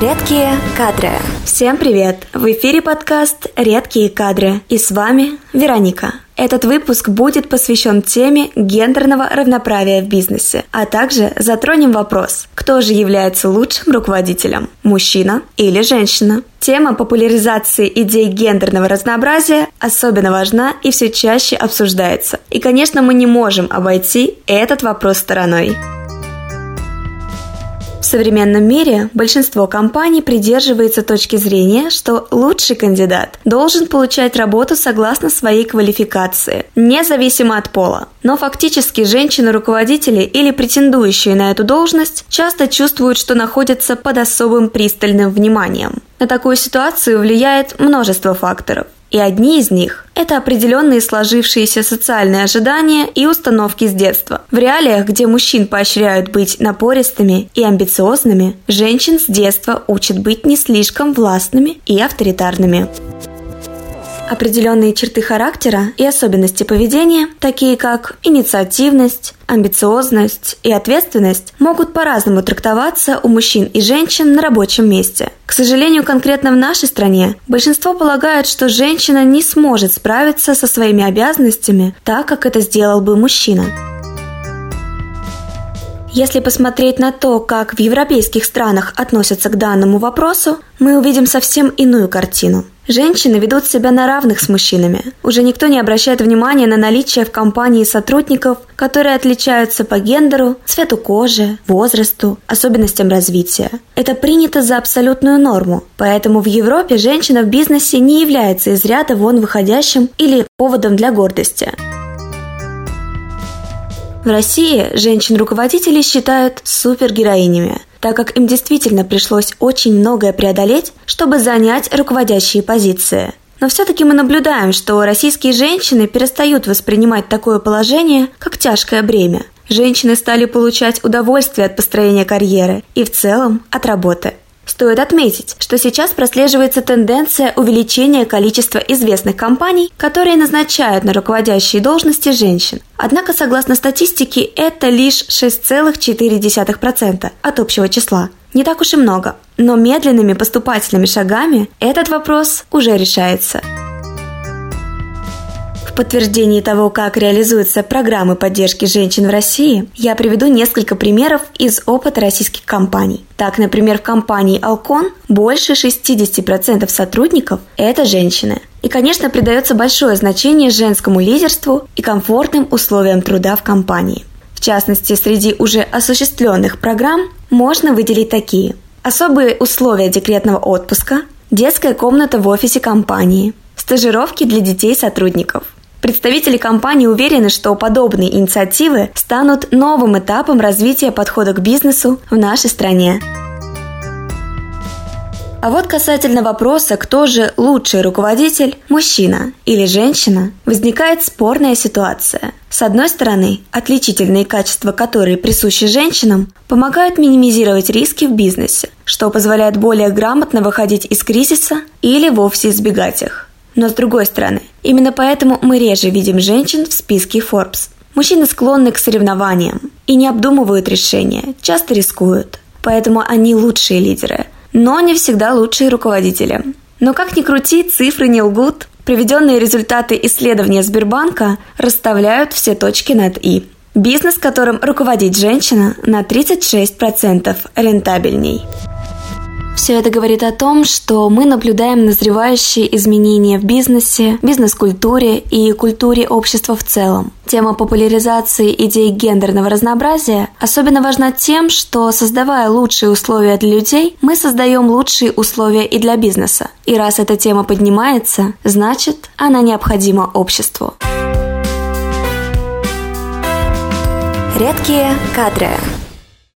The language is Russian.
Редкие кадры. Всем привет! В эфире подкаст «Редкие кадры» и с вами Вероника. Этот выпуск будет посвящен теме гендерного равноправия в бизнесе, а также затронем вопрос, кто же является лучшим руководителем – мужчина или женщина? Тема популяризации идей гендерного разнообразия особенно важна и все чаще обсуждается. И, конечно, мы не можем обойти этот вопрос стороной. Современном мире большинство компаний придерживается точки зрения, что лучший кандидат должен получать работу согласно своей квалификации, независимо от пола. Но фактически женщины-руководители или претендующие на эту должность часто чувствуют, что находятся под особым пристальным вниманием. На такую ситуацию влияет множество факторов. И одни из них – это определенные сложившиеся социальные ожидания и установки с детства. В реалиях, где мужчин поощряют быть напористыми и амбициозными, женщин с детства учат быть не слишком властными и авторитарными. Определенные черты характера и особенности поведения, такие как инициативность, амбициозность и ответственность, могут по-разному трактоваться у мужчин и женщин на рабочем месте. К сожалению, конкретно в нашей стране большинство полагает, что женщина не сможет справиться со своими обязанностями так, как это сделал бы мужчина. Если посмотреть на то, как в европейских странах относятся к данному вопросу, мы увидим совсем иную картину. Женщины ведут себя на равных с мужчинами. Уже никто не обращает внимания на наличие в компании сотрудников, которые отличаются по гендеру, цвету кожи, возрасту, особенностям развития. Это принято за абсолютную норму, поэтому в Европе женщина в бизнесе не является из ряда вон выходящим или поводом для гордости. В России женщин-руководителей считают супергероинями, так как им действительно пришлось очень многое преодолеть, чтобы занять руководящие позиции. Но все-таки мы наблюдаем, что российские женщины перестают воспринимать такое положение как тяжкое бремя. Женщины стали получать удовольствие от построения карьеры и в целом от работы. Стоит отметить, что сейчас прослеживается тенденция увеличения количества известных компаний, которые назначают на руководящие должности женщин. Однако, согласно статистике, это лишь 6,4% от общего числа. Не так уж и много. Но медленными поступательными шагами этот вопрос уже решается. Подтверждении того, как реализуются программы поддержки женщин в России, я приведу несколько примеров из опыта российских компаний. Так, например, в компании Alcon больше 60% сотрудников – это женщины. И, конечно, придается большое значение женскому лидерству и комфортным условиям труда в компании. В частности, среди уже осуществленных программ можно выделить такие. Особые условия декретного отпуска, детская комната в офисе компании, стажировки для детей сотрудников – Представители компании уверены, что подобные инициативы станут новым этапом развития подхода к бизнесу в нашей стране. А вот касательно вопроса, кто же лучший руководитель, мужчина или женщина, возникает спорная ситуация. С одной стороны, отличительные качества, которые присущи женщинам, помогают минимизировать риски в бизнесе, что позволяет более грамотно выходить из кризиса или вовсе избегать их. Но с другой стороны, именно поэтому мы реже видим женщин в списке Forbes. Мужчины склонны к соревнованиям и не обдумывают решения, часто рискуют. Поэтому они лучшие лидеры, но не всегда лучшие руководители. Но как ни крути, цифры не лгут. Приведенные результаты исследования Сбербанка расставляют все точки над «и». Бизнес, которым руководит женщина, на 36% рентабельней. Все это говорит о том, что мы наблюдаем назревающие изменения в бизнесе, бизнес-культуре и культуре общества в целом. Тема популяризации идей гендерного разнообразия особенно важна тем, что создавая лучшие условия для людей, мы создаем лучшие условия и для бизнеса. И раз эта тема поднимается, значит, она необходима обществу. Редкие кадры.